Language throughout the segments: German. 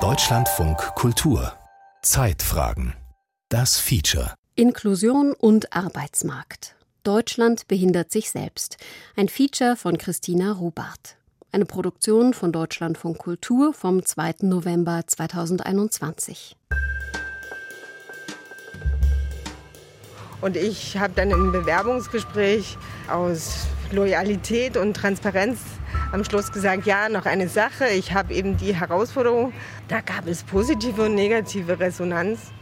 Deutschlandfunk Kultur Zeitfragen Das Feature Inklusion und Arbeitsmarkt Deutschland behindert sich selbst. Ein Feature von Christina Rubart. Eine Produktion von Deutschlandfunk Kultur vom 2. November 2021. Und ich habe dann im Bewerbungsgespräch aus Loyalität und Transparenz am Schluss gesagt, ja, noch eine Sache, ich habe eben die Herausforderung. Da gab es positive und negative Resonanz.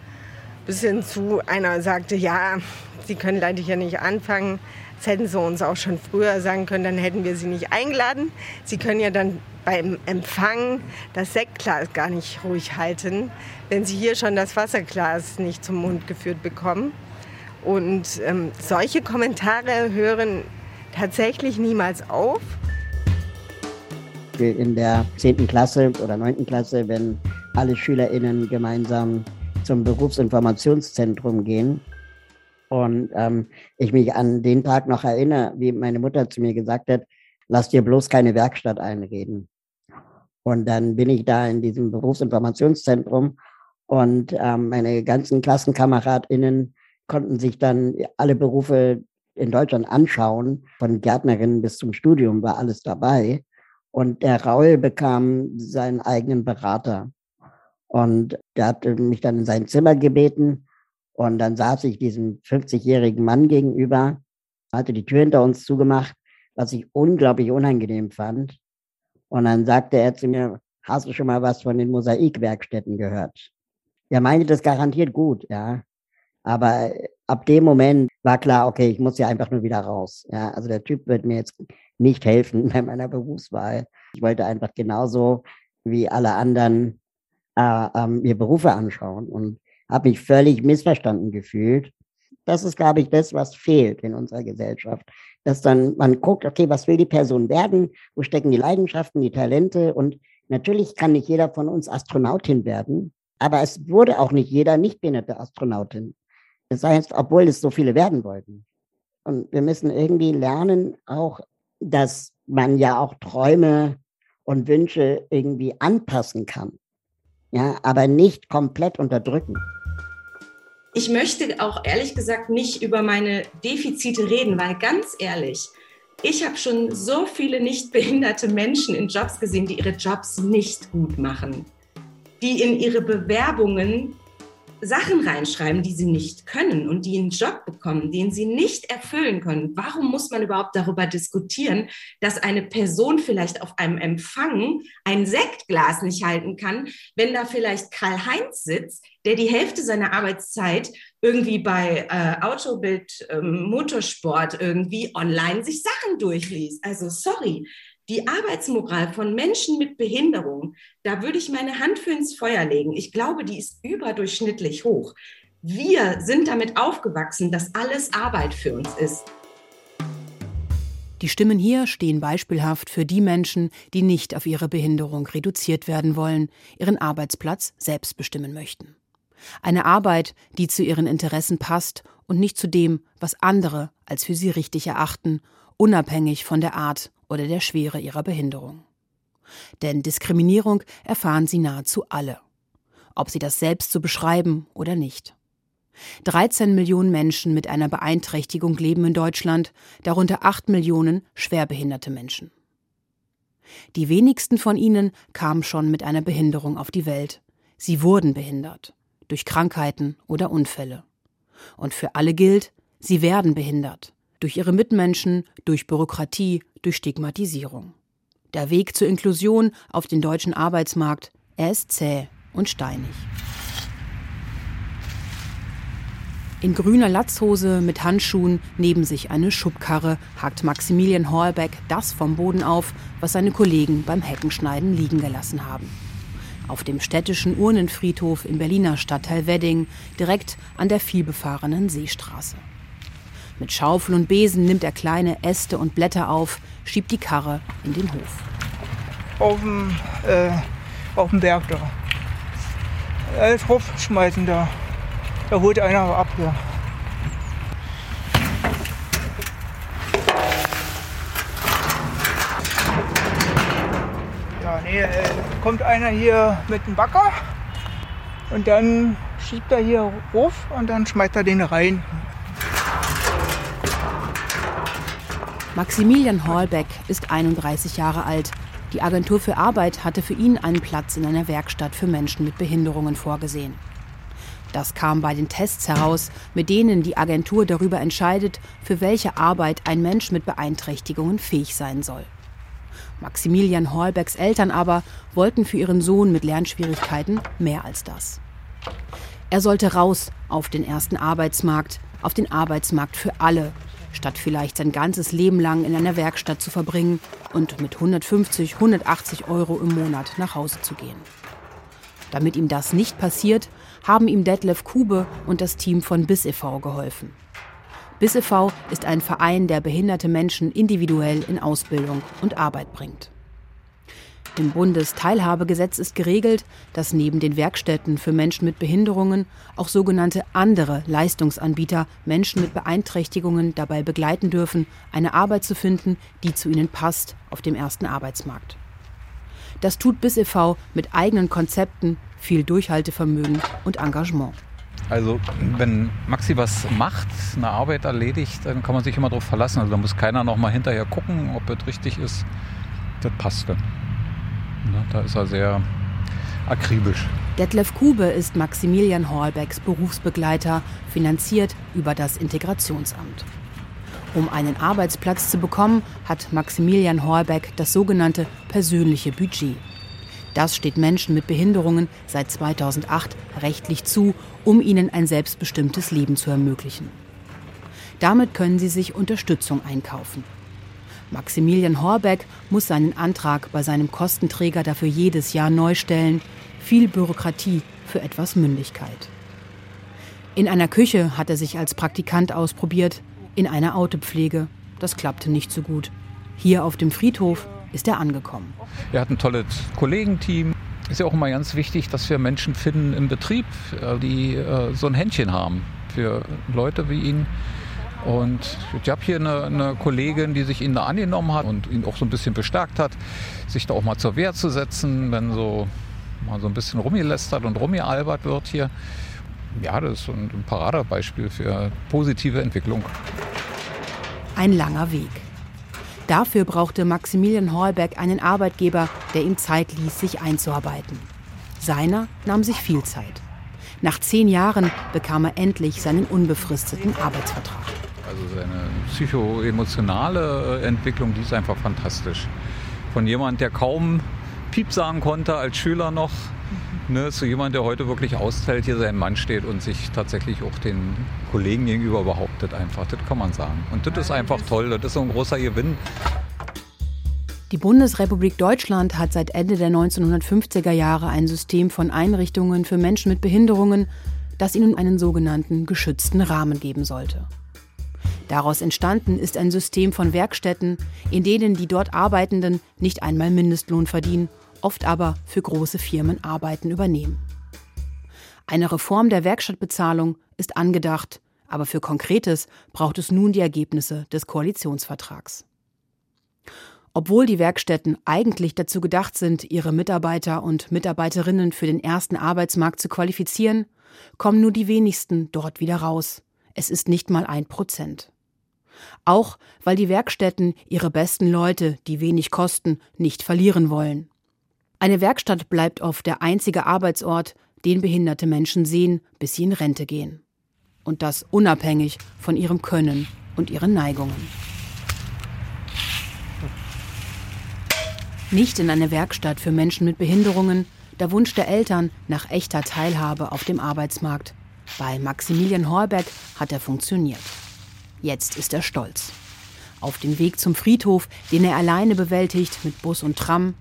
Bis hin zu einer sagte, ja, Sie können leider hier nicht anfangen. Das hätten Sie uns auch schon früher sagen können, dann hätten wir Sie nicht eingeladen. Sie können ja dann beim Empfang das Sektglas gar nicht ruhig halten, wenn Sie hier schon das Wasserglas nicht zum Mund geführt bekommen. Und ähm, solche Kommentare hören tatsächlich niemals auf. In der 10. Klasse oder 9. Klasse, wenn alle SchülerInnen gemeinsam zum Berufsinformationszentrum gehen, und ähm, ich mich an den Tag noch erinnere, wie meine Mutter zu mir gesagt hat, lass dir bloß keine Werkstatt einreden. Und dann bin ich da in diesem Berufsinformationszentrum und ähm, meine ganzen KlassenkameradInnen konnten sich dann alle Berufe in Deutschland anschauen. Von Gärtnerin bis zum Studium war alles dabei. Und der Raul bekam seinen eigenen Berater. Und der hat mich dann in sein Zimmer gebeten und dann saß ich diesem 50-jährigen Mann gegenüber, hatte die Tür hinter uns zugemacht, was ich unglaublich unangenehm fand. Und dann sagte er zu mir, hast du schon mal was von den Mosaikwerkstätten gehört? Er meinte das garantiert gut, ja. Aber ab dem Moment war klar, okay, ich muss ja einfach nur wieder raus. Ja, also der Typ wird mir jetzt nicht helfen bei meiner Berufswahl. Ich wollte einfach genauso wie alle anderen äh, äh, mir Berufe anschauen. Und habe mich völlig missverstanden gefühlt. Das ist, glaube ich, das, was fehlt in unserer Gesellschaft. Dass dann man guckt, okay, was will die Person werden? Wo stecken die Leidenschaften, die Talente? Und natürlich kann nicht jeder von uns Astronautin werden, aber es wurde auch nicht jeder nicht behinderte Astronautin. Das heißt, obwohl es so viele werden wollten. Und wir müssen irgendwie lernen, auch, dass man ja auch Träume und Wünsche irgendwie anpassen kann. Ja, aber nicht komplett unterdrücken. Ich möchte auch ehrlich gesagt nicht über meine Defizite reden, weil ganz ehrlich, ich habe schon so viele nicht behinderte Menschen in Jobs gesehen, die ihre Jobs nicht gut machen, die in ihre Bewerbungen Sachen reinschreiben, die sie nicht können und die einen Job bekommen, den sie nicht erfüllen können. Warum muss man überhaupt darüber diskutieren, dass eine Person vielleicht auf einem Empfang ein Sektglas nicht halten kann, wenn da vielleicht Karl-Heinz sitzt, der die Hälfte seiner Arbeitszeit irgendwie bei äh, Autobild, ähm, Motorsport irgendwie online sich Sachen durchliest. Also sorry, die Arbeitsmoral von Menschen mit Behinderung, da würde ich meine Hand für ins Feuer legen. Ich glaube, die ist überdurchschnittlich hoch. Wir sind damit aufgewachsen, dass alles Arbeit für uns ist. Die Stimmen hier stehen beispielhaft für die Menschen, die nicht auf ihre Behinderung reduziert werden wollen, ihren Arbeitsplatz selbst bestimmen möchten. Eine Arbeit, die zu ihren Interessen passt und nicht zu dem, was andere als für sie richtig erachten, unabhängig von der Art oder der Schwere ihrer Behinderung. Denn Diskriminierung erfahren sie nahezu alle, ob sie das selbst so beschreiben oder nicht. 13 Millionen Menschen mit einer Beeinträchtigung leben in Deutschland, darunter 8 Millionen schwerbehinderte Menschen. Die wenigsten von ihnen kamen schon mit einer Behinderung auf die Welt. Sie wurden behindert durch Krankheiten oder Unfälle. Und für alle gilt, sie werden behindert durch ihre Mitmenschen, durch Bürokratie, durch Stigmatisierung. Der Weg zur Inklusion auf den deutschen Arbeitsmarkt, er ist zäh und steinig. In grüner Latzhose mit Handschuhen neben sich eine Schubkarre hakt Maximilian Horbeck das vom Boden auf, was seine Kollegen beim Heckenschneiden liegen gelassen haben. Auf dem städtischen Urnenfriedhof im Berliner Stadtteil Wedding, direkt an der vielbefahrenen Seestraße. Mit Schaufel und Besen nimmt er kleine Äste und Blätter auf, schiebt die Karre in den Hof. Auf dem, äh, auf dem Berg da. Alles schmeißen da. Da holt einer ab hier. Ja, Nee, äh, kommt einer hier mit dem Bagger und dann schiebt er hier hoch und dann schmeißt er den rein. Maximilian Hallbeck ist 31 Jahre alt. Die Agentur für Arbeit hatte für ihn einen Platz in einer Werkstatt für Menschen mit Behinderungen vorgesehen. Das kam bei den Tests heraus, mit denen die Agentur darüber entscheidet, für welche Arbeit ein Mensch mit Beeinträchtigungen fähig sein soll. Maximilian Hallbecks Eltern aber wollten für ihren Sohn mit Lernschwierigkeiten mehr als das. Er sollte raus auf den ersten Arbeitsmarkt, auf den Arbeitsmarkt für alle, statt vielleicht sein ganzes Leben lang in einer Werkstatt zu verbringen und mit 150, 180 Euro im Monat nach Hause zu gehen. Damit ihm das nicht passiert, haben ihm Detlef Kube und das Team von BIS e.V. geholfen. BIS e.V. ist ein Verein, der behinderte Menschen individuell in Ausbildung und Arbeit bringt. Im Bundesteilhabegesetz ist geregelt, dass neben den Werkstätten für Menschen mit Behinderungen auch sogenannte andere Leistungsanbieter Menschen mit Beeinträchtigungen dabei begleiten dürfen, eine Arbeit zu finden, die zu ihnen passt auf dem ersten Arbeitsmarkt. Das tut BIS e.V. mit eigenen Konzepten, viel Durchhaltevermögen und Engagement. Also wenn Maxi was macht, eine Arbeit erledigt, dann kann man sich immer darauf verlassen. Also da muss keiner noch mal hinterher gucken, ob es richtig ist. Das passt dann. Ja, da ist er sehr akribisch. Detlef Kube ist Maximilian Hallbecks Berufsbegleiter, finanziert über das Integrationsamt. Um einen Arbeitsplatz zu bekommen, hat Maximilian Horbeck das sogenannte persönliche Budget. Das steht Menschen mit Behinderungen seit 2008 rechtlich zu, um ihnen ein selbstbestimmtes Leben zu ermöglichen. Damit können sie sich Unterstützung einkaufen. Maximilian Horbeck muss seinen Antrag bei seinem Kostenträger dafür jedes Jahr neu stellen. Viel Bürokratie für etwas Mündigkeit. In einer Küche hat er sich als Praktikant ausprobiert, in einer Autopflege. Das klappte nicht so gut. Hier auf dem Friedhof ist er angekommen. Er hat ein tolles Kollegenteam. Ist ja auch immer ganz wichtig, dass wir Menschen finden im Betrieb, äh, die äh, so ein Händchen haben für Leute wie ihn. Und ich habe hier eine, eine, Kollegin, die sich ihn da angenommen hat und ihn auch so ein bisschen bestärkt hat, sich da auch mal zur Wehr zu setzen, wenn so mal so ein bisschen rumgelästert und rumgealbert wird hier. Ja, das ist ein Paradebeispiel für positive Entwicklung. Ein langer Weg. Dafür brauchte Maximilian Hallberg einen Arbeitgeber, der ihm Zeit ließ, sich einzuarbeiten. Seiner nahm sich viel Zeit. Nach zehn Jahren bekam er endlich seinen unbefristeten Arbeitsvertrag. Also seine psychoemotionale Entwicklung, die ist einfach fantastisch. Von jemand, der kaum Piep sagen konnte als Schüler noch, ne, zu jemand, der heute wirklich aushält, hier sein Mann steht und sich tatsächlich auch den Kollegen gegenüber behauptet einfach. Das kann man sagen. Und das ist einfach toll. Das ist so ein großer Gewinn. Die Bundesrepublik Deutschland hat seit Ende der 1950er Jahre ein System von Einrichtungen für Menschen mit Behinderungen, das ihnen einen sogenannten geschützten Rahmen geben sollte. Daraus entstanden ist ein System von Werkstätten, in denen die dort Arbeitenden nicht einmal Mindestlohn verdienen oft aber für große Firmen Arbeiten übernehmen. Eine Reform der Werkstattbezahlung ist angedacht, aber für Konkretes braucht es nun die Ergebnisse des Koalitionsvertrags. Obwohl die Werkstätten eigentlich dazu gedacht sind, ihre Mitarbeiter und Mitarbeiterinnen für den ersten Arbeitsmarkt zu qualifizieren, kommen nur die wenigsten dort wieder raus. Es ist nicht mal ein Prozent. Auch weil die Werkstätten ihre besten Leute, die wenig kosten, nicht verlieren wollen. Eine Werkstatt bleibt oft der einzige Arbeitsort, den behinderte Menschen sehen, bis sie in Rente gehen. Und das unabhängig von ihrem Können und ihren Neigungen. Nicht in eine Werkstatt für Menschen mit Behinderungen, der Wunsch der Eltern nach echter Teilhabe auf dem Arbeitsmarkt. Bei Maximilian Horbeck hat er funktioniert. Jetzt ist er stolz. Auf dem Weg zum Friedhof, den er alleine bewältigt mit Bus und Tram,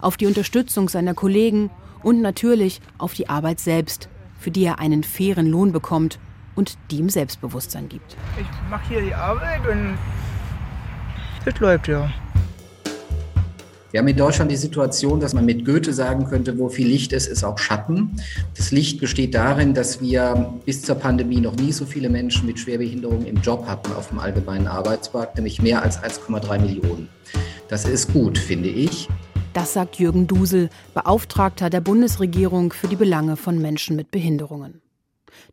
auf die Unterstützung seiner Kollegen und natürlich auf die Arbeit selbst, für die er einen fairen Lohn bekommt und die ihm Selbstbewusstsein gibt. Ich mache hier die Arbeit und das läuft ja. Wir haben in Deutschland die Situation, dass man mit Goethe sagen könnte, wo viel Licht ist, ist auch Schatten. Das Licht besteht darin, dass wir bis zur Pandemie noch nie so viele Menschen mit Schwerbehinderung im Job hatten auf dem allgemeinen Arbeitsmarkt, nämlich mehr als 1,3 Millionen. Das ist gut, finde ich. Das sagt Jürgen Dusel, Beauftragter der Bundesregierung für die Belange von Menschen mit Behinderungen.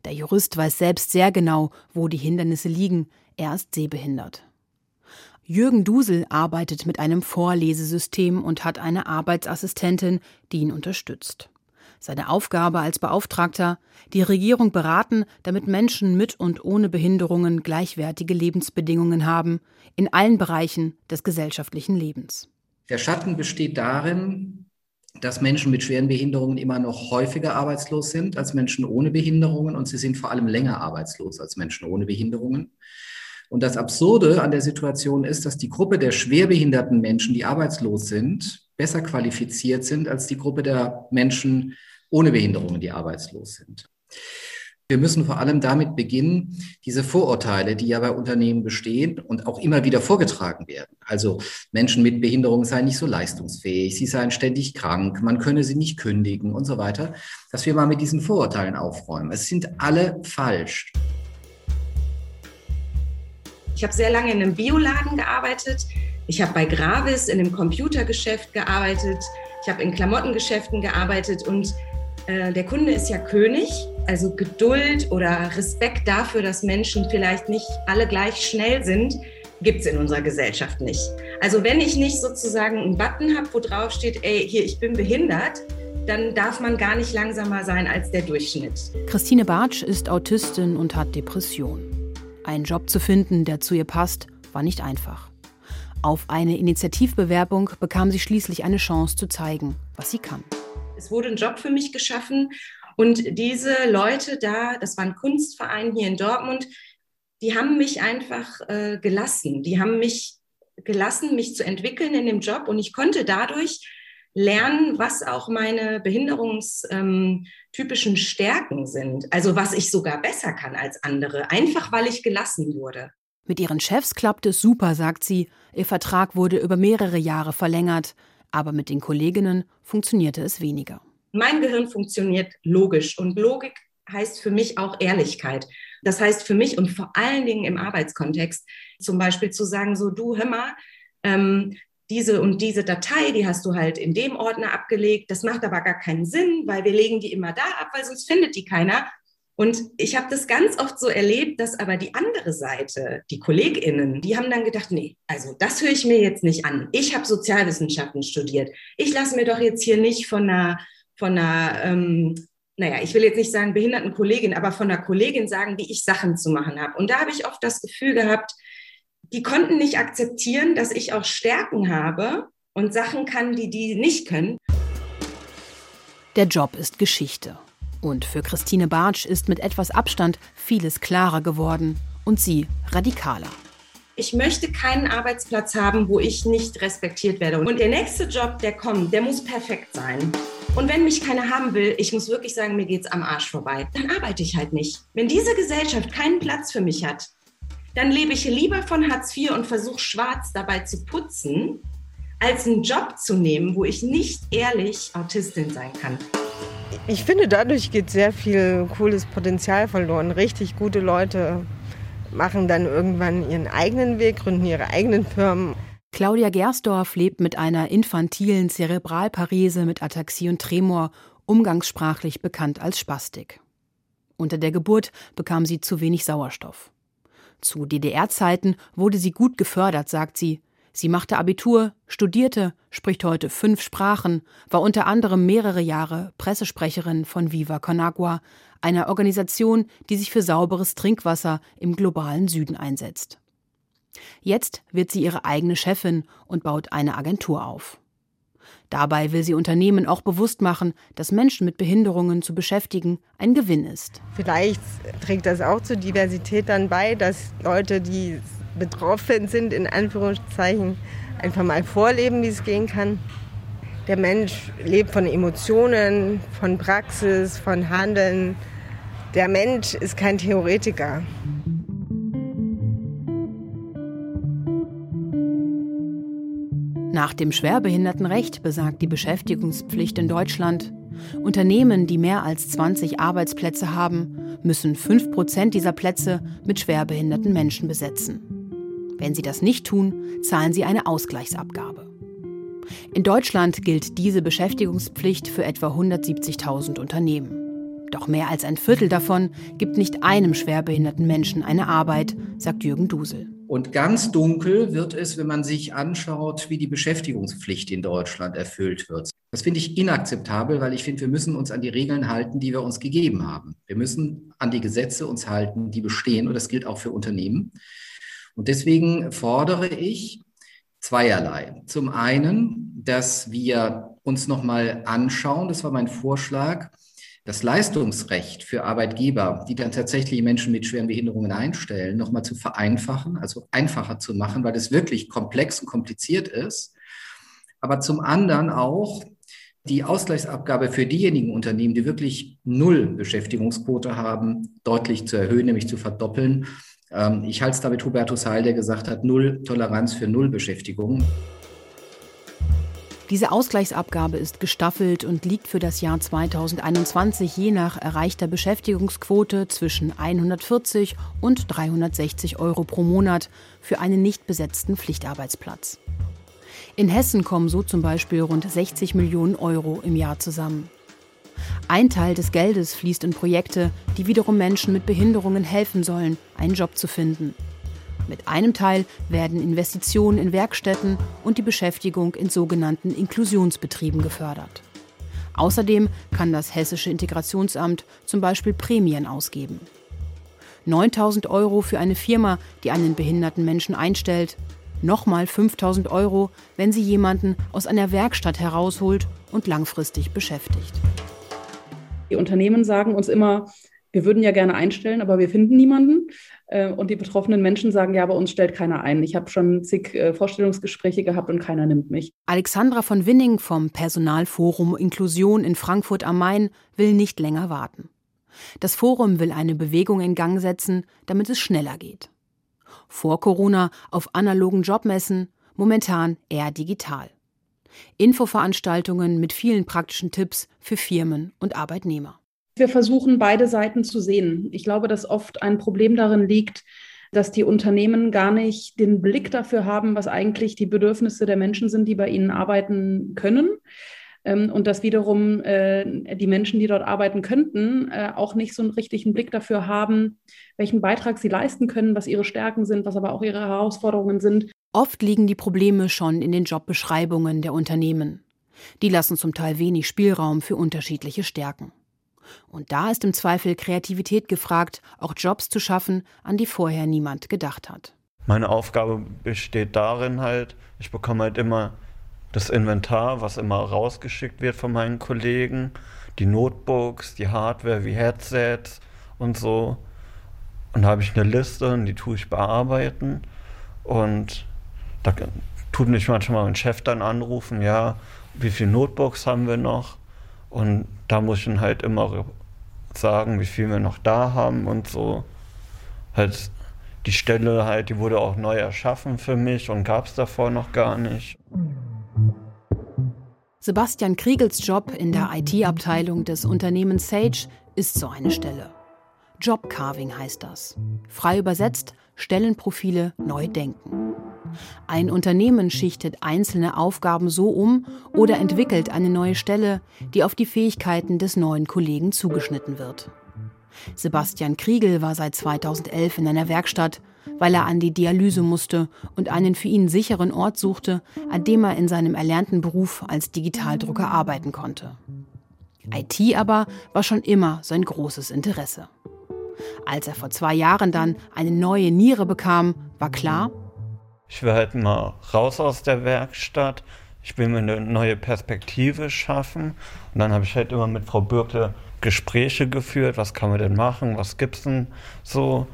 Der Jurist weiß selbst sehr genau, wo die Hindernisse liegen. Er ist sehbehindert. Jürgen Dusel arbeitet mit einem Vorlesesystem und hat eine Arbeitsassistentin, die ihn unterstützt. Seine Aufgabe als Beauftragter, die Regierung beraten, damit Menschen mit und ohne Behinderungen gleichwertige Lebensbedingungen haben, in allen Bereichen des gesellschaftlichen Lebens. Der Schatten besteht darin, dass Menschen mit schweren Behinderungen immer noch häufiger arbeitslos sind als Menschen ohne Behinderungen und sie sind vor allem länger arbeitslos als Menschen ohne Behinderungen. Und das Absurde an der Situation ist, dass die Gruppe der schwerbehinderten Menschen, die arbeitslos sind, besser qualifiziert sind als die Gruppe der Menschen ohne Behinderungen, die arbeitslos sind. Wir müssen vor allem damit beginnen, diese Vorurteile, die ja bei Unternehmen bestehen und auch immer wieder vorgetragen werden. Also Menschen mit Behinderung seien nicht so leistungsfähig, sie seien ständig krank, man könne sie nicht kündigen und so weiter, dass wir mal mit diesen Vorurteilen aufräumen. Es sind alle falsch. Ich habe sehr lange in einem Bioladen gearbeitet. Ich habe bei Gravis in einem Computergeschäft gearbeitet. Ich habe in Klamottengeschäften gearbeitet und äh, der Kunde ist ja König. Also Geduld oder Respekt dafür, dass Menschen vielleicht nicht alle gleich schnell sind, gibt es in unserer Gesellschaft nicht. Also wenn ich nicht sozusagen einen Button habe, wo drauf steht, ey, hier, ich bin behindert, dann darf man gar nicht langsamer sein als der Durchschnitt. Christine Bartsch ist Autistin und hat Depression. Einen Job zu finden, der zu ihr passt, war nicht einfach. Auf eine Initiativbewerbung bekam sie schließlich eine Chance zu zeigen, was sie kann. Es wurde ein Job für mich geschaffen und diese Leute da, das war ein Kunstverein hier in Dortmund, die haben mich einfach äh, gelassen. Die haben mich gelassen, mich zu entwickeln in dem Job und ich konnte dadurch lernen, was auch meine behinderungstypischen ähm, Stärken sind. Also was ich sogar besser kann als andere, einfach weil ich gelassen wurde. Mit ihren Chefs klappt es super, sagt sie. Ihr Vertrag wurde über mehrere Jahre verlängert, aber mit den Kolleginnen funktionierte es weniger. Mein Gehirn funktioniert logisch und Logik heißt für mich auch Ehrlichkeit. Das heißt für mich und vor allen Dingen im Arbeitskontext zum Beispiel zu sagen, so du, hör mal, ähm, diese und diese Datei, die hast du halt in dem Ordner abgelegt. Das macht aber gar keinen Sinn, weil wir legen die immer da ab, weil sonst findet die keiner. Und ich habe das ganz oft so erlebt, dass aber die andere Seite, die KollegInnen, die haben dann gedacht, nee, also das höre ich mir jetzt nicht an. Ich habe Sozialwissenschaften studiert. Ich lasse mir doch jetzt hier nicht von einer, von einer, ähm, naja, ich will jetzt nicht sagen behinderten Kollegin, aber von einer Kollegin sagen, wie ich Sachen zu machen habe. Und da habe ich oft das Gefühl gehabt, die konnten nicht akzeptieren, dass ich auch Stärken habe und Sachen kann, die die nicht können. Der Job ist Geschichte. Und für Christine Bartsch ist mit etwas Abstand vieles klarer geworden und sie radikaler. Ich möchte keinen Arbeitsplatz haben, wo ich nicht respektiert werde. Und der nächste Job, der kommt, der muss perfekt sein. Und wenn mich keiner haben will, ich muss wirklich sagen, mir geht's am Arsch vorbei, dann arbeite ich halt nicht. Wenn diese Gesellschaft keinen Platz für mich hat, dann lebe ich lieber von Hartz IV und versuche schwarz dabei zu putzen, als einen Job zu nehmen, wo ich nicht ehrlich Autistin sein kann. Ich finde, dadurch geht sehr viel cooles Potenzial verloren. Richtig gute Leute machen dann irgendwann ihren eigenen Weg, gründen ihre eigenen Firmen. Claudia Gersdorf lebt mit einer infantilen Zerebralparese mit Ataxie und Tremor, umgangssprachlich bekannt als Spastik. Unter der Geburt bekam sie zu wenig Sauerstoff. Zu DDR-Zeiten wurde sie gut gefördert, sagt sie. Sie machte Abitur, studierte, spricht heute fünf Sprachen, war unter anderem mehrere Jahre Pressesprecherin von Viva Con Agua, einer Organisation, die sich für sauberes Trinkwasser im globalen Süden einsetzt. Jetzt wird sie ihre eigene Chefin und baut eine Agentur auf. Dabei will sie Unternehmen auch bewusst machen, dass Menschen mit Behinderungen zu beschäftigen ein Gewinn ist. Vielleicht trägt das auch zur Diversität dann bei, dass Leute, die betroffen sind, in Anführungszeichen, einfach mal vorleben, wie es gehen kann. Der Mensch lebt von Emotionen, von Praxis, von Handeln. Der Mensch ist kein Theoretiker. Nach dem Schwerbehindertenrecht besagt die Beschäftigungspflicht in Deutschland, Unternehmen, die mehr als 20 Arbeitsplätze haben, müssen 5 Prozent dieser Plätze mit schwerbehinderten Menschen besetzen. Wenn sie das nicht tun, zahlen sie eine Ausgleichsabgabe. In Deutschland gilt diese Beschäftigungspflicht für etwa 170.000 Unternehmen. Doch mehr als ein Viertel davon gibt nicht einem schwerbehinderten Menschen eine Arbeit, sagt Jürgen Dusel. Und ganz dunkel wird es, wenn man sich anschaut, wie die Beschäftigungspflicht in Deutschland erfüllt wird. Das finde ich inakzeptabel, weil ich finde, wir müssen uns an die Regeln halten, die wir uns gegeben haben. Wir müssen an die Gesetze uns halten, die bestehen. Und das gilt auch für Unternehmen. Und deswegen fordere ich zweierlei. Zum einen, dass wir uns nochmal anschauen, das war mein Vorschlag, das Leistungsrecht für Arbeitgeber, die dann tatsächlich Menschen mit schweren Behinderungen einstellen, nochmal zu vereinfachen, also einfacher zu machen, weil es wirklich komplex und kompliziert ist. Aber zum anderen auch die Ausgleichsabgabe für diejenigen Unternehmen, die wirklich null Beschäftigungsquote haben, deutlich zu erhöhen, nämlich zu verdoppeln. Ähm, ich halte es da mit Hubertus Heil, der gesagt hat, null Toleranz für null Beschäftigung. Diese Ausgleichsabgabe ist gestaffelt und liegt für das Jahr 2021 je nach erreichter Beschäftigungsquote zwischen 140 und 360 Euro pro Monat für einen nicht besetzten Pflichtarbeitsplatz. In Hessen kommen so zum Beispiel rund 60 Millionen Euro im Jahr zusammen. Ein Teil des Geldes fließt in Projekte, die wiederum Menschen mit Behinderungen helfen sollen, einen Job zu finden. Mit einem Teil werden Investitionen in Werkstätten und die Beschäftigung in sogenannten Inklusionsbetrieben gefördert. Außerdem kann das Hessische Integrationsamt zum Beispiel Prämien ausgeben. 9000 Euro für eine Firma, die einen behinderten Menschen einstellt, nochmal 5000 Euro, wenn sie jemanden aus einer Werkstatt herausholt und langfristig beschäftigt. Die Unternehmen sagen uns immer, wir würden ja gerne einstellen, aber wir finden niemanden. Äh, und die betroffenen Menschen sagen, ja, bei uns stellt keiner ein. Ich habe schon zig äh, Vorstellungsgespräche gehabt und keiner nimmt mich. Alexandra von Winning vom Personalforum Inklusion in Frankfurt am Main will nicht länger warten. Das Forum will eine Bewegung in Gang setzen, damit es schneller geht. Vor Corona auf analogen Jobmessen, momentan eher digital. Infoveranstaltungen mit vielen praktischen Tipps für Firmen und Arbeitnehmer. Wir versuchen beide Seiten zu sehen. Ich glaube, dass oft ein Problem darin liegt, dass die Unternehmen gar nicht den Blick dafür haben, was eigentlich die Bedürfnisse der Menschen sind, die bei ihnen arbeiten können. Ähm, und dass wiederum äh, die Menschen, die dort arbeiten könnten, äh, auch nicht so einen richtigen Blick dafür haben, welchen Beitrag sie leisten können, was ihre Stärken sind, was aber auch ihre Herausforderungen sind. Oft liegen die Probleme schon in den Jobbeschreibungen der Unternehmen. Die lassen zum Teil wenig Spielraum für unterschiedliche Stärken. Und da ist im Zweifel Kreativität gefragt, auch Jobs zu schaffen, an die vorher niemand gedacht hat. Meine Aufgabe besteht darin halt, ich bekomme halt immer das Inventar, was immer rausgeschickt wird von meinen Kollegen, die Notebooks, die Hardware wie Headsets und so. Und da habe ich eine Liste und die tue ich bearbeiten. Und da tut mich manchmal mein Chef dann anrufen, ja, wie viele Notebooks haben wir noch? Und da muss ich dann halt immer sagen, wie viel wir noch da haben und so. Halt die Stelle halt, die wurde auch neu erschaffen für mich und gab es davor noch gar nicht. Sebastian Kriegels Job in der IT-Abteilung des Unternehmens Sage ist so eine Stelle. Jobcarving heißt das. Frei übersetzt Stellenprofile neu denken. Ein Unternehmen schichtet einzelne Aufgaben so um oder entwickelt eine neue Stelle, die auf die Fähigkeiten des neuen Kollegen zugeschnitten wird. Sebastian Kriegel war seit 2011 in einer Werkstatt, weil er an die Dialyse musste und einen für ihn sicheren Ort suchte, an dem er in seinem erlernten Beruf als Digitaldrucker arbeiten konnte. IT aber war schon immer sein großes Interesse. Als er vor zwei Jahren dann eine neue Niere bekam, war klar, ich will halt mal raus aus der Werkstatt. Ich will mir eine neue Perspektive schaffen. Und dann habe ich halt immer mit Frau Bürkle Gespräche geführt. Was kann man denn machen? Was gibt es denn so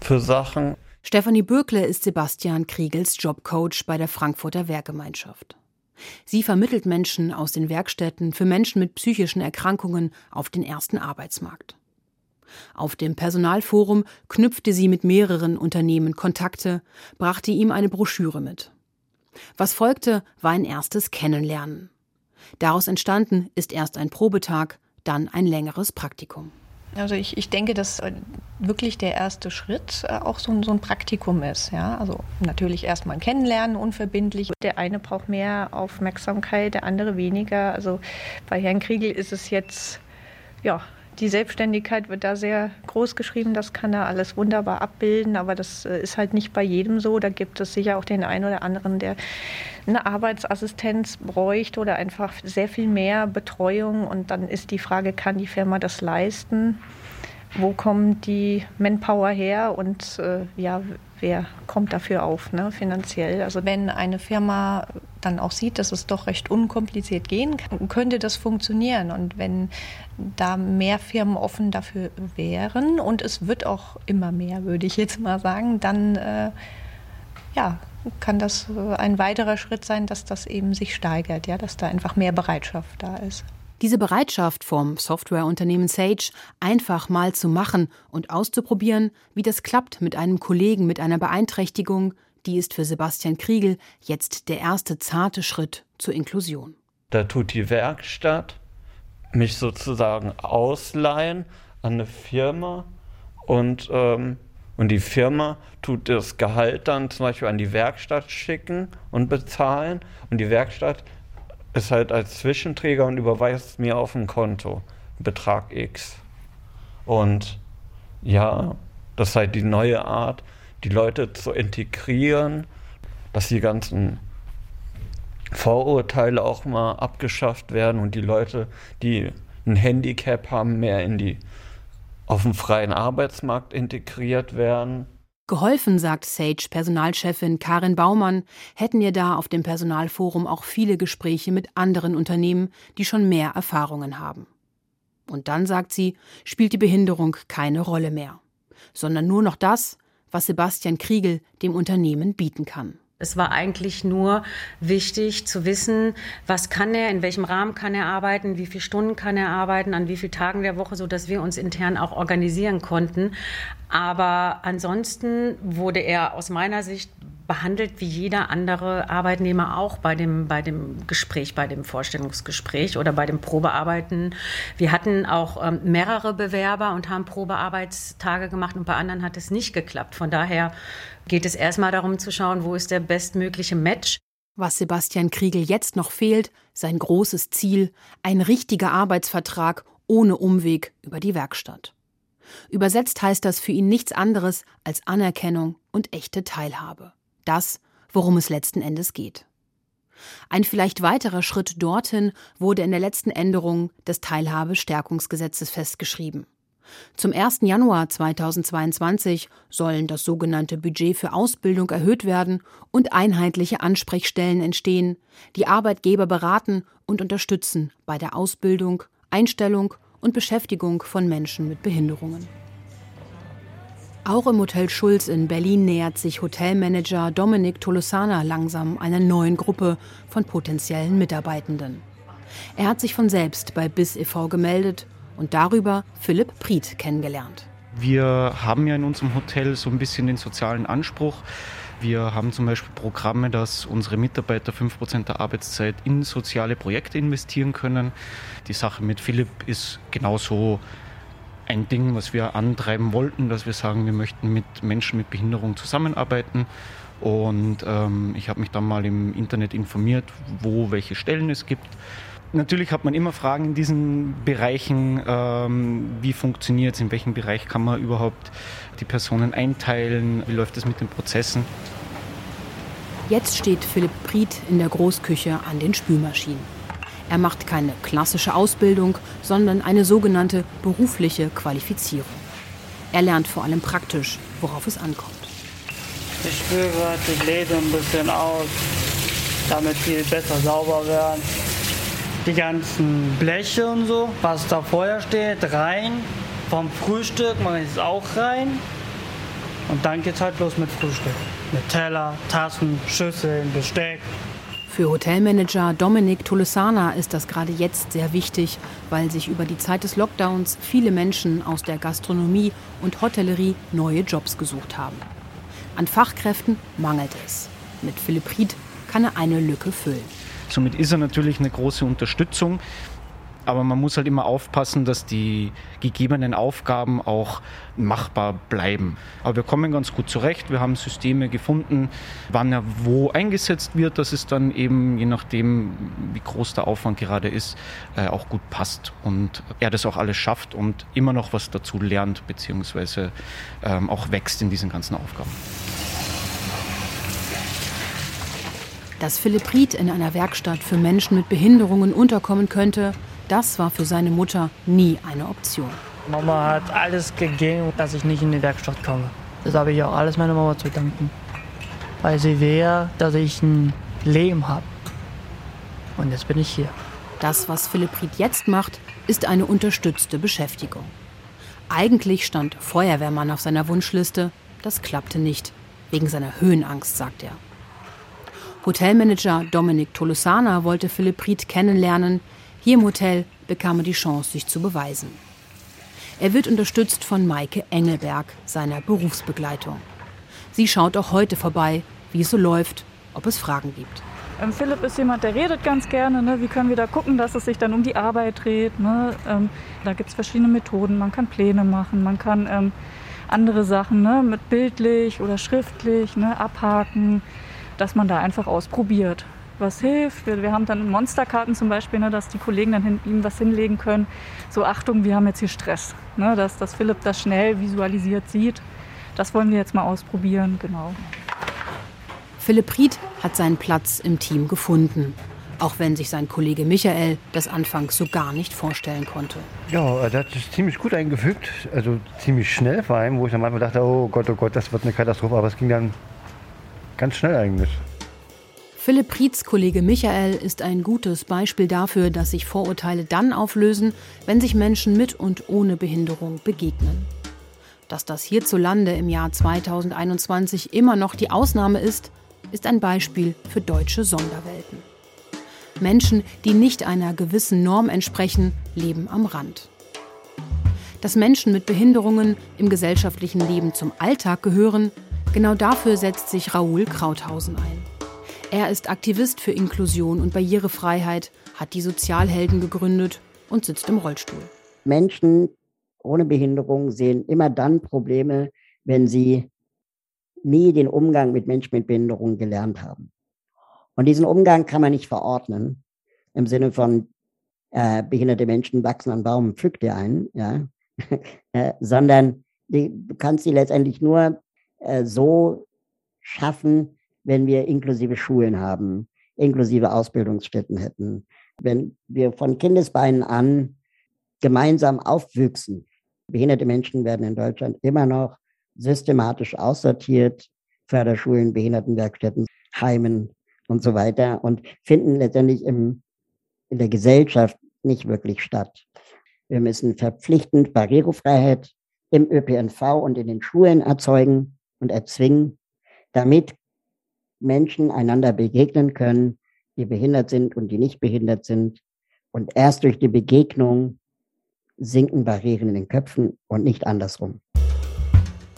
für Sachen? Stefanie Bürkle ist Sebastian Kriegels Jobcoach bei der Frankfurter Werkgemeinschaft. Sie vermittelt Menschen aus den Werkstätten für Menschen mit psychischen Erkrankungen auf den ersten Arbeitsmarkt. Auf dem Personalforum knüpfte sie mit mehreren Unternehmen Kontakte, brachte ihm eine Broschüre mit. Was folgte, war ein erstes Kennenlernen. Daraus entstanden ist erst ein Probetag, dann ein längeres Praktikum. Also ich, ich denke, dass äh, wirklich der erste Schritt äh, auch so ein, so ein Praktikum ist. Ja? Also natürlich erstmal kennenlernen, unverbindlich. Der eine braucht mehr Aufmerksamkeit, der andere weniger. Also bei Herrn Kriegel ist es jetzt ja, die Selbstständigkeit wird da sehr groß geschrieben, das kann er alles wunderbar abbilden, aber das äh, ist halt nicht bei jedem so. Da gibt es sicher auch den einen oder anderen, der eine Arbeitsassistenz bräuchte oder einfach sehr viel mehr Betreuung. Und dann ist die Frage, kann die Firma das leisten? Wo kommt die Manpower her und äh, ja, wer kommt dafür auf ne, finanziell? Also wenn eine Firma dann auch sieht, dass es doch recht unkompliziert gehen kann, könnte das funktionieren. Und wenn da mehr Firmen offen dafür wären, und es wird auch immer mehr, würde ich jetzt mal sagen, dann äh, ja, kann das äh, ein weiterer Schritt sein, dass das eben sich steigert, ja, dass da einfach mehr Bereitschaft da ist. Diese Bereitschaft vom Softwareunternehmen Sage, einfach mal zu machen und auszuprobieren, wie das klappt mit einem Kollegen mit einer Beeinträchtigung, die ist für Sebastian Kriegel jetzt der erste zarte Schritt zur Inklusion. Da tut die Werkstatt mich sozusagen ausleihen an eine Firma und, ähm, und die Firma tut das Gehalt dann zum Beispiel an die Werkstatt schicken und bezahlen und die Werkstatt ist halt als Zwischenträger und überweist mir auf ein Konto Betrag X. Und ja, das ist halt die neue Art, die Leute zu integrieren, dass die ganzen Vorurteile auch mal abgeschafft werden und die Leute, die ein Handicap haben, mehr in die auf dem freien Arbeitsmarkt integriert werden. Geholfen, sagt Sage Personalchefin Karin Baumann, hätten ihr da auf dem Personalforum auch viele Gespräche mit anderen Unternehmen, die schon mehr Erfahrungen haben. Und dann, sagt sie, spielt die Behinderung keine Rolle mehr, sondern nur noch das, was Sebastian Kriegel dem Unternehmen bieten kann. Es war eigentlich nur wichtig zu wissen, was kann er, in welchem Rahmen kann er arbeiten, wie viele Stunden kann er arbeiten, an wie vielen Tagen der Woche, so dass wir uns intern auch organisieren konnten. Aber ansonsten wurde er aus meiner Sicht behandelt wie jeder andere Arbeitnehmer auch bei dem, bei dem Gespräch, bei dem Vorstellungsgespräch oder bei dem Probearbeiten. Wir hatten auch ähm, mehrere Bewerber und haben Probearbeitstage gemacht und bei anderen hat es nicht geklappt. Von daher geht es erstmal darum zu schauen, wo ist der bestmögliche Match. Was Sebastian Kriegel jetzt noch fehlt, sein großes Ziel, ein richtiger Arbeitsvertrag ohne Umweg über die Werkstatt. Übersetzt heißt das für ihn nichts anderes als Anerkennung und echte Teilhabe. Das, worum es letzten Endes geht. Ein vielleicht weiterer Schritt dorthin wurde in der letzten Änderung des Teilhabestärkungsgesetzes festgeschrieben. Zum 1. Januar 2022 sollen das sogenannte Budget für Ausbildung erhöht werden und einheitliche Ansprechstellen entstehen, die Arbeitgeber beraten und unterstützen bei der Ausbildung, Einstellung und Beschäftigung von Menschen mit Behinderungen. Auch im Hotel Schulz in Berlin nähert sich Hotelmanager Dominik Tolosana langsam einer neuen Gruppe von potenziellen Mitarbeitenden. Er hat sich von selbst bei BIS e.V. gemeldet und darüber Philipp Priet kennengelernt. Wir haben ja in unserem Hotel so ein bisschen den sozialen Anspruch, wir haben zum Beispiel Programme, dass unsere Mitarbeiter 5% der Arbeitszeit in soziale Projekte investieren können. Die Sache mit Philipp ist genauso ein Ding, was wir antreiben wollten, dass wir sagen, wir möchten mit Menschen mit Behinderung zusammenarbeiten. Und ähm, ich habe mich dann mal im Internet informiert, wo welche Stellen es gibt. Natürlich hat man immer Fragen in diesen Bereichen, ähm, wie funktioniert es, in welchem Bereich kann man überhaupt die Personen einteilen, wie läuft es mit den Prozessen. Jetzt steht Philipp Priet in der Großküche an den Spülmaschinen. Er macht keine klassische Ausbildung, sondern eine sogenannte berufliche Qualifizierung. Er lernt vor allem praktisch, worauf es ankommt. Ich spüre die Gläser ein bisschen aus, damit sie besser sauber werden. Die ganzen Bleche und so, was da vorher steht, rein. Vom Frühstück mache ich es auch rein. Und dann geht's halt los mit Frühstück. Mit Teller, Tassen, Schüsseln, Besteck. Für Hotelmanager Dominik Tolesana ist das gerade jetzt sehr wichtig, weil sich über die Zeit des Lockdowns viele Menschen aus der Gastronomie und Hotellerie neue Jobs gesucht haben. An Fachkräften mangelt es. Mit Philipp Ried kann er eine Lücke füllen. Somit ist er natürlich eine große Unterstützung. Aber man muss halt immer aufpassen, dass die gegebenen Aufgaben auch machbar bleiben. Aber wir kommen ganz gut zurecht. Wir haben Systeme gefunden, wann er wo eingesetzt wird, dass es dann eben, je nachdem, wie groß der Aufwand gerade ist, äh, auch gut passt. Und er das auch alles schafft und immer noch was dazu lernt, beziehungsweise ähm, auch wächst in diesen ganzen Aufgaben. Dass Philipp Ried in einer Werkstatt für Menschen mit Behinderungen unterkommen könnte, das war für seine Mutter nie eine Option. Mama hat alles gegeben, dass ich nicht in die Werkstatt komme. Das habe ich auch alles meiner Mama zu danken. Weil sie wäre, dass ich ein Leben habe. Und jetzt bin ich hier. Das, was Philipp Ried jetzt macht, ist eine unterstützte Beschäftigung. Eigentlich stand Feuerwehrmann auf seiner Wunschliste. Das klappte nicht. Wegen seiner Höhenangst, sagt er. Hotelmanager Dominik Tolosana wollte Philipp Ried kennenlernen. Hier im Hotel bekam er die Chance, sich zu beweisen. Er wird unterstützt von Maike Engelberg, seiner Berufsbegleitung. Sie schaut auch heute vorbei, wie es so läuft, ob es Fragen gibt. Ähm, Philipp ist jemand, der redet ganz gerne. Ne? Wie können wir da gucken, dass es sich dann um die Arbeit dreht? Ne? Ähm, da gibt es verschiedene Methoden. Man kann Pläne machen, man kann ähm, andere Sachen ne? mit bildlich oder schriftlich ne? abhaken dass man da einfach ausprobiert, was hilft. Wir, wir haben dann Monsterkarten zum Beispiel, ne, dass die Kollegen dann hin, ihm was hinlegen können. So, Achtung, wir haben jetzt hier Stress. Ne, dass, dass Philipp das schnell visualisiert sieht. Das wollen wir jetzt mal ausprobieren, genau. Philipp Ried hat seinen Platz im Team gefunden. Auch wenn sich sein Kollege Michael das anfangs so gar nicht vorstellen konnte. Ja, das ist ziemlich gut eingefügt, also ziemlich schnell vor allem, wo ich am Anfang dachte, oh Gott, oh Gott, das wird eine Katastrophe, aber es ging dann Ganz schnell eigentlich. Philipp Rietz Kollege Michael ist ein gutes Beispiel dafür, dass sich Vorurteile dann auflösen, wenn sich Menschen mit und ohne Behinderung begegnen. Dass das hierzulande im Jahr 2021 immer noch die Ausnahme ist, ist ein Beispiel für deutsche Sonderwelten. Menschen, die nicht einer gewissen Norm entsprechen, leben am Rand. Dass Menschen mit Behinderungen im gesellschaftlichen Leben zum Alltag gehören, Genau dafür setzt sich Raoul Krauthausen ein. Er ist Aktivist für Inklusion und Barrierefreiheit, hat die Sozialhelden gegründet und sitzt im Rollstuhl. Menschen ohne Behinderung sehen immer dann Probleme, wenn sie nie den Umgang mit Menschen mit Behinderung gelernt haben. Und diesen Umgang kann man nicht verordnen, im Sinne von äh, behinderte Menschen wachsen an Baum, pflückt dir einen, ja, äh, sondern die, du kannst sie letztendlich nur äh, so schaffen, wenn wir inklusive Schulen haben, inklusive Ausbildungsstätten hätten, wenn wir von Kindesbeinen an gemeinsam aufwüchsen. Behinderte Menschen werden in Deutschland immer noch systematisch aussortiert, Förderschulen, Behindertenwerkstätten, Heimen und so weiter und finden letztendlich im, in der Gesellschaft nicht wirklich statt. Wir müssen verpflichtend Barrierefreiheit im ÖPNV und in den Schulen erzeugen und erzwingen, damit Menschen einander begegnen können, die behindert sind und die nicht behindert sind. Und erst durch die Begegnung sinken Barrieren in den Köpfen und nicht andersrum.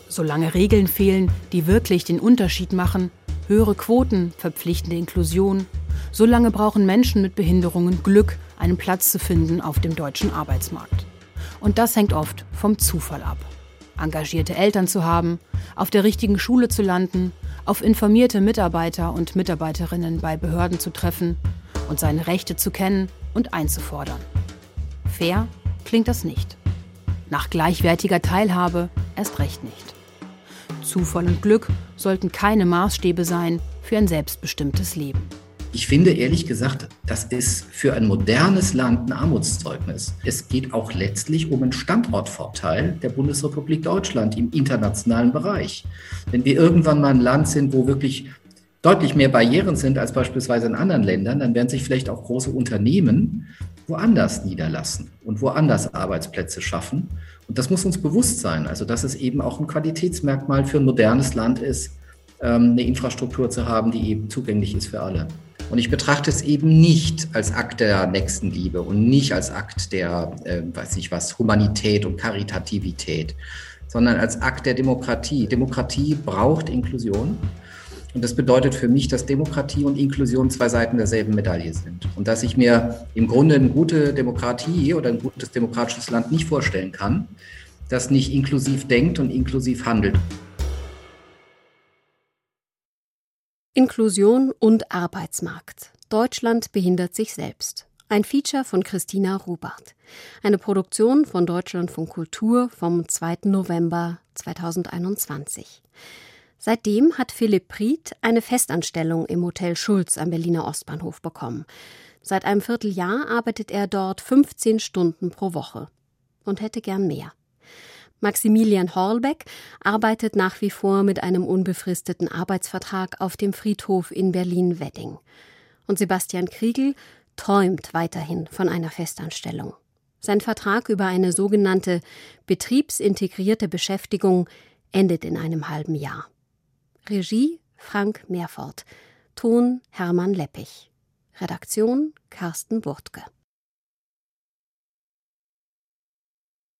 Solange Regeln fehlen, die wirklich den Unterschied machen, höhere Quoten, verpflichtende Inklusion, solange brauchen Menschen mit Behinderungen Glück, einen Platz zu finden auf dem deutschen Arbeitsmarkt. Und das hängt oft vom Zufall ab engagierte Eltern zu haben, auf der richtigen Schule zu landen, auf informierte Mitarbeiter und Mitarbeiterinnen bei Behörden zu treffen und seine Rechte zu kennen und einzufordern. Fair klingt das nicht. Nach gleichwertiger Teilhabe erst recht nicht. Zufall und Glück sollten keine Maßstäbe sein für ein selbstbestimmtes Leben. Ich finde ehrlich gesagt, das ist für ein modernes Land ein Armutszeugnis. Es geht auch letztlich um einen Standortvorteil der Bundesrepublik Deutschland im internationalen Bereich. Wenn wir irgendwann mal ein Land sind, wo wirklich deutlich mehr Barrieren sind als beispielsweise in anderen Ländern, dann werden sich vielleicht auch große Unternehmen woanders niederlassen und woanders Arbeitsplätze schaffen. Und das muss uns bewusst sein. Also, dass es eben auch ein Qualitätsmerkmal für ein modernes Land ist, ähm, eine Infrastruktur zu haben, die eben zugänglich ist für alle. Und ich betrachte es eben nicht als Akt der Nächstenliebe und nicht als Akt der, äh, weiß ich was, Humanität und Karitativität, sondern als Akt der Demokratie. Demokratie braucht Inklusion. Und das bedeutet für mich, dass Demokratie und Inklusion zwei Seiten derselben Medaille sind. Und dass ich mir im Grunde eine gute Demokratie oder ein gutes demokratisches Land nicht vorstellen kann, das nicht inklusiv denkt und inklusiv handelt. Inklusion und Arbeitsmarkt. Deutschland behindert sich selbst. Ein Feature von Christina Rubart. Eine Produktion von Deutschlandfunk Kultur vom 2. November 2021. Seitdem hat Philipp Priet eine Festanstellung im Hotel Schulz am Berliner Ostbahnhof bekommen. Seit einem Vierteljahr arbeitet er dort 15 Stunden pro Woche und hätte gern mehr. Maximilian Horlbeck arbeitet nach wie vor mit einem unbefristeten Arbeitsvertrag auf dem Friedhof in Berlin-Wedding. Und Sebastian Kriegel träumt weiterhin von einer Festanstellung. Sein Vertrag über eine sogenannte betriebsintegrierte Beschäftigung endet in einem halben Jahr. Regie Frank Meerfort. Ton Hermann Leppich. Redaktion Carsten Burtke.